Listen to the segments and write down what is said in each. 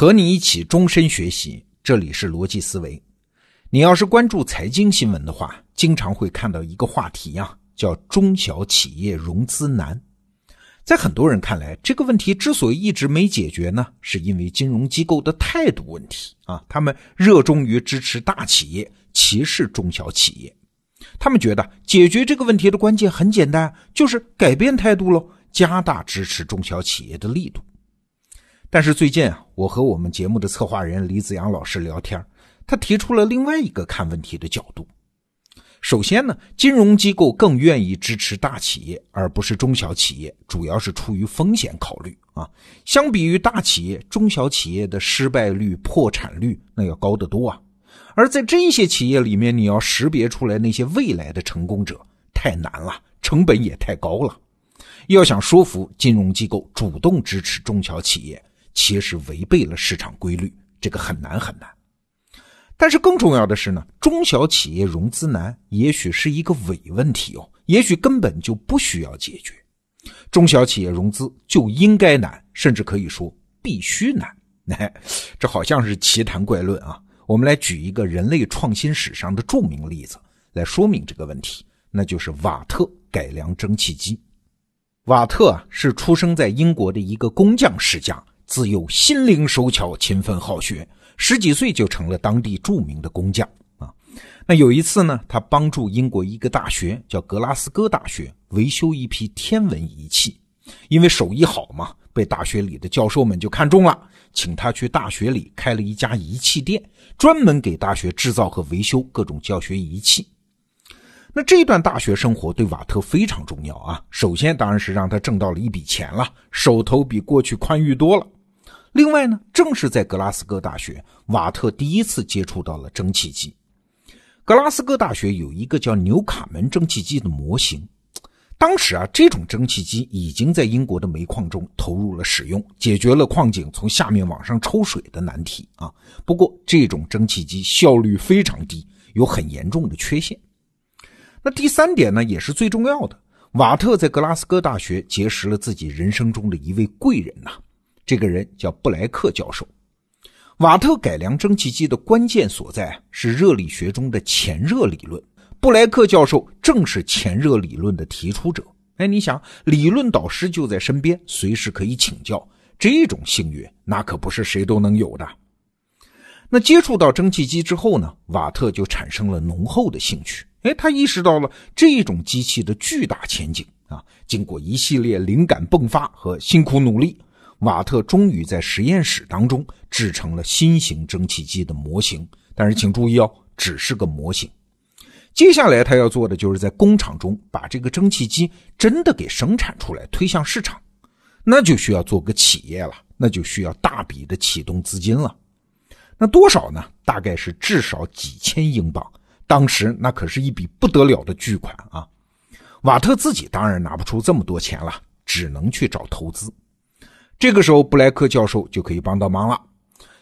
和你一起终身学习，这里是逻辑思维。你要是关注财经新闻的话，经常会看到一个话题呀，叫中小企业融资难。在很多人看来，这个问题之所以一直没解决呢，是因为金融机构的态度问题啊。他们热衷于支持大企业，歧视中小企业。他们觉得解决这个问题的关键很简单，就是改变态度喽，加大支持中小企业的力度。但是最近啊，我和我们节目的策划人李子阳老师聊天，他提出了另外一个看问题的角度。首先呢，金融机构更愿意支持大企业而不是中小企业，主要是出于风险考虑啊。相比于大企业，中小企业的失败率、破产率那要高得多啊。而在这些企业里面，你要识别出来那些未来的成功者太难了，成本也太高了。要想说服金融机构主动支持中小企业，其实违背了市场规律，这个很难很难。但是更重要的是呢，中小企业融资难，也许是一个伪问题哦，也许根本就不需要解决。中小企业融资就应该难，甚至可以说必须难。哎，这好像是奇谈怪论啊。我们来举一个人类创新史上的著名例子来说明这个问题，那就是瓦特改良蒸汽机。瓦特啊，是出生在英国的一个工匠世家。自幼心灵手巧、勤奋好学，十几岁就成了当地著名的工匠啊。那有一次呢，他帮助英国一个大学叫格拉斯哥大学维修一批天文仪器，因为手艺好嘛，被大学里的教授们就看中了，请他去大学里开了一家仪器店，专门给大学制造和维修各种教学仪器。那这段大学生活对瓦特非常重要啊。首先当然是让他挣到了一笔钱了，手头比过去宽裕多了。另外呢，正是在格拉斯哥大学，瓦特第一次接触到了蒸汽机。格拉斯哥大学有一个叫纽卡门蒸汽机的模型，当时啊，这种蒸汽机已经在英国的煤矿中投入了使用，解决了矿井从下面往上抽水的难题啊。不过，这种蒸汽机效率非常低，有很严重的缺陷。那第三点呢，也是最重要的，瓦特在格拉斯哥大学结识了自己人生中的一位贵人呐。这个人叫布莱克教授。瓦特改良蒸汽机的关键所在是热力学中的潜热理论。布莱克教授正是潜热理论的提出者。哎，你想，理论导师就在身边，随时可以请教，这种幸运那可不是谁都能有的。那接触到蒸汽机之后呢，瓦特就产生了浓厚的兴趣。哎，他意识到了这种机器的巨大前景啊！经过一系列灵感迸发和辛苦努力。瓦特终于在实验室当中制成了新型蒸汽机的模型，但是请注意哦，只是个模型。接下来他要做的就是在工厂中把这个蒸汽机真的给生产出来，推向市场，那就需要做个企业了，那就需要大笔的启动资金了。那多少呢？大概是至少几千英镑。当时那可是一笔不得了的巨款啊！瓦特自己当然拿不出这么多钱了，只能去找投资。这个时候，布莱克教授就可以帮到忙了。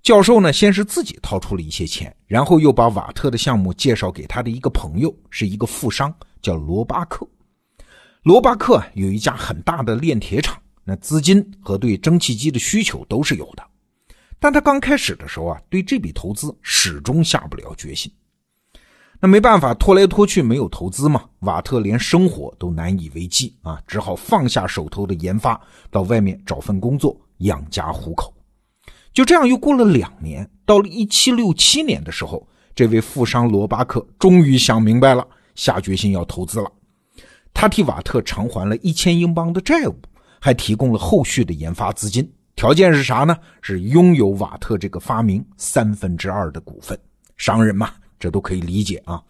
教授呢，先是自己掏出了一些钱，然后又把瓦特的项目介绍给他的一个朋友，是一个富商，叫罗巴克。罗巴克有一家很大的炼铁厂，那资金和对蒸汽机的需求都是有的。但他刚开始的时候啊，对这笔投资始终下不了决心。那没办法，拖来拖去没有投资嘛，瓦特连生活都难以为继啊，只好放下手头的研发，到外面找份工作养家糊口。就这样又过了两年，到了一七六七年的时候，这位富商罗巴克终于想明白了，下决心要投资了。他替瓦特偿还了一千英镑的债务，还提供了后续的研发资金，条件是啥呢？是拥有瓦特这个发明三分之二的股份。商人嘛。这都可以理解啊。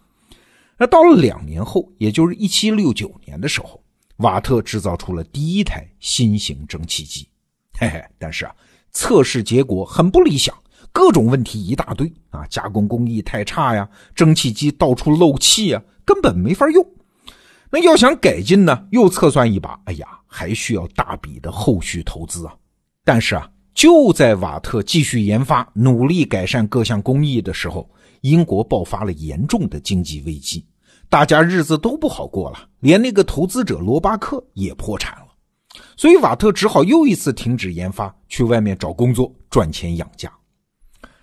那到了两年后，也就是一七六九年的时候，瓦特制造出了第一台新型蒸汽机。嘿嘿，但是啊，测试结果很不理想，各种问题一大堆啊，加工工艺太差呀，蒸汽机到处漏气呀，根本没法用。那要想改进呢，又测算一把，哎呀，还需要大笔的后续投资啊。但是啊，就在瓦特继续研发、努力改善各项工艺的时候，英国爆发了严重的经济危机，大家日子都不好过了，连那个投资者罗巴克也破产了，所以瓦特只好又一次停止研发，去外面找工作，赚钱养家。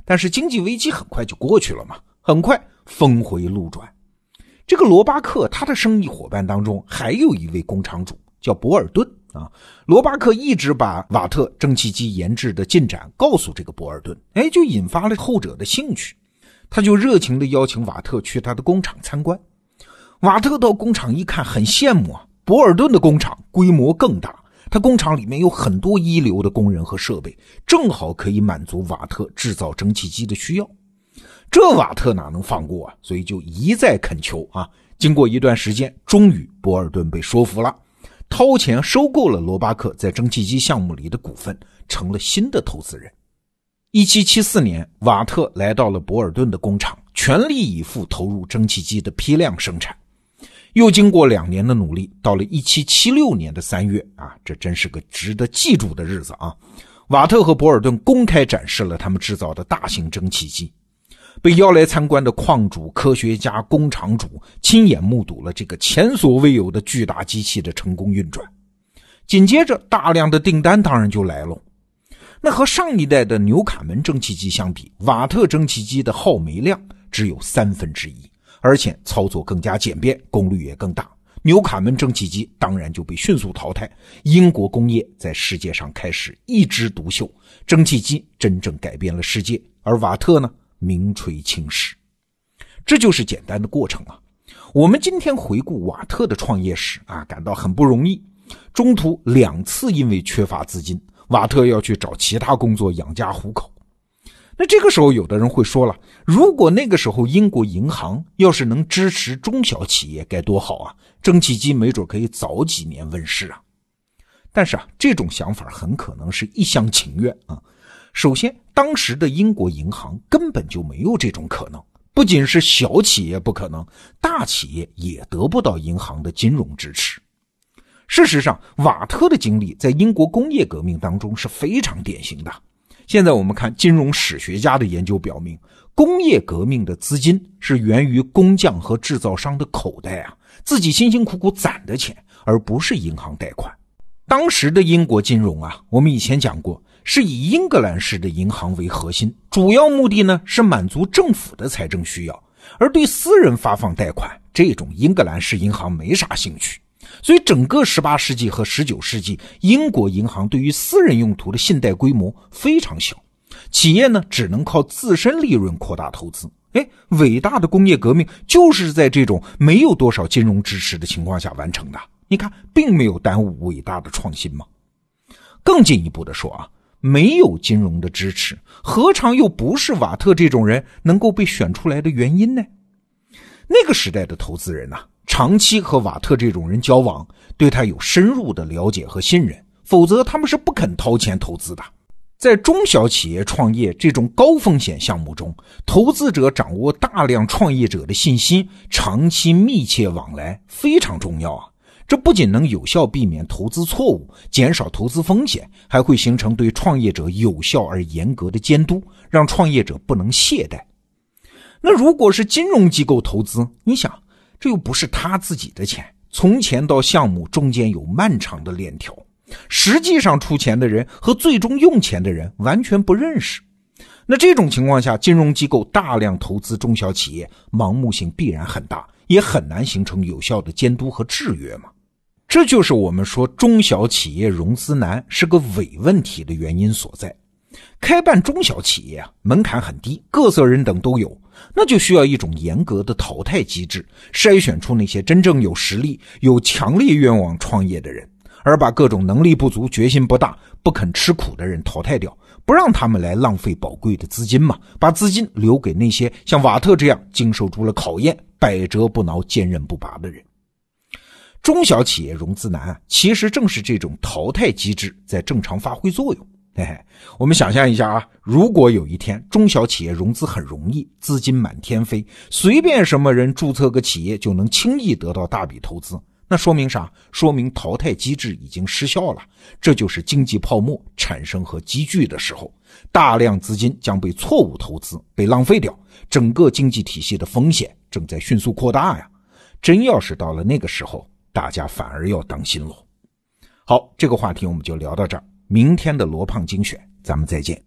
但是经济危机很快就过去了嘛，很快峰回路转。这个罗巴克他的生意伙伴当中还有一位工厂主叫博尔顿啊。罗巴克一直把瓦特蒸汽机研制的进展告诉这个博尔顿，哎，就引发了后者的兴趣。他就热情的邀请瓦特去他的工厂参观。瓦特到工厂一看，很羡慕啊。博尔顿的工厂规模更大，他工厂里面有很多一流的工人和设备，正好可以满足瓦特制造蒸汽机的需要。这瓦特哪能放过啊？所以就一再恳求啊。经过一段时间，终于博尔顿被说服了，掏钱收购了罗巴克在蒸汽机项目里的股份，成了新的投资人。一七七四年，瓦特来到了博尔顿的工厂，全力以赴投入蒸汽机的批量生产。又经过两年的努力，到了一七七六年的三月啊，这真是个值得记住的日子啊！瓦特和博尔顿公开展示了他们制造的大型蒸汽机，被邀来参观的矿主、科学家、工厂主亲眼目睹了这个前所未有的巨大机器的成功运转。紧接着，大量的订单当然就来了。那和上一代的纽卡门蒸汽机相比，瓦特蒸汽机的耗煤量只有三分之一。而且操作更加简便，功率也更大。纽卡门蒸汽机当然就被迅速淘汰。英国工业在世界上开始一枝独秀，蒸汽机真正改变了世界。而瓦特呢，名垂青史。这就是简单的过程啊。我们今天回顾瓦特的创业史啊，感到很不容易。中途两次因为缺乏资金，瓦特要去找其他工作养家糊口。那这个时候，有的人会说了：如果那个时候英国银行要是能支持中小企业，该多好啊！蒸汽机没准可以早几年问世啊。但是啊，这种想法很可能是一厢情愿啊。首先，当时的英国银行根本就没有这种可能，不仅是小企业不可能，大企业也得不到银行的金融支持。事实上，瓦特的经历在英国工业革命当中是非常典型的。现在我们看金融史学家的研究表明，工业革命的资金是源于工匠和制造商的口袋啊，自己辛辛苦苦攒的钱，而不是银行贷款。当时的英国金融啊，我们以前讲过，是以英格兰式的银行为核心，主要目的呢是满足政府的财政需要，而对私人发放贷款这种英格兰式银行没啥兴趣。所以，整个十八世纪和十九世纪，英国银行对于私人用途的信贷规模非常小，企业呢只能靠自身利润扩大投资。哎，伟大的工业革命就是在这种没有多少金融支持的情况下完成的。你看，并没有耽误伟大的创新吗？更进一步的说啊，没有金融的支持，何尝又不是瓦特这种人能够被选出来的原因呢？那个时代的投资人呐。长期和瓦特这种人交往，对他有深入的了解和信任，否则他们是不肯掏钱投资的。在中小企业创业这种高风险项目中，投资者掌握大量创业者的信息，长期密切往来非常重要啊！这不仅能有效避免投资错误，减少投资风险，还会形成对创业者有效而严格的监督，让创业者不能懈怠。那如果是金融机构投资，你想？这又不是他自己的钱，从钱到项目中间有漫长的链条，实际上出钱的人和最终用钱的人完全不认识。那这种情况下，金融机构大量投资中小企业，盲目性必然很大，也很难形成有效的监督和制约嘛。这就是我们说中小企业融资难是个伪问题的原因所在。开办中小企业啊，门槛很低，各色人等都有。那就需要一种严格的淘汰机制，筛选出那些真正有实力、有强烈愿望创业的人，而把各种能力不足、决心不大、不肯吃苦的人淘汰掉，不让他们来浪费宝贵的资金嘛，把资金留给那些像瓦特这样经受住了考验、百折不挠、坚韧不拔的人。中小企业融资难，其实正是这种淘汰机制在正常发挥作用。嘿嘿，我们想象一下啊，如果有一天中小企业融资很容易，资金满天飞，随便什么人注册个企业就能轻易得到大笔投资，那说明啥？说明淘汰机制已经失效了。这就是经济泡沫产生和积聚的时候，大量资金将被错误投资，被浪费掉，整个经济体系的风险正在迅速扩大呀！真要是到了那个时候，大家反而要当心喽。好，这个话题我们就聊到这儿。明天的罗胖精选咱们再见。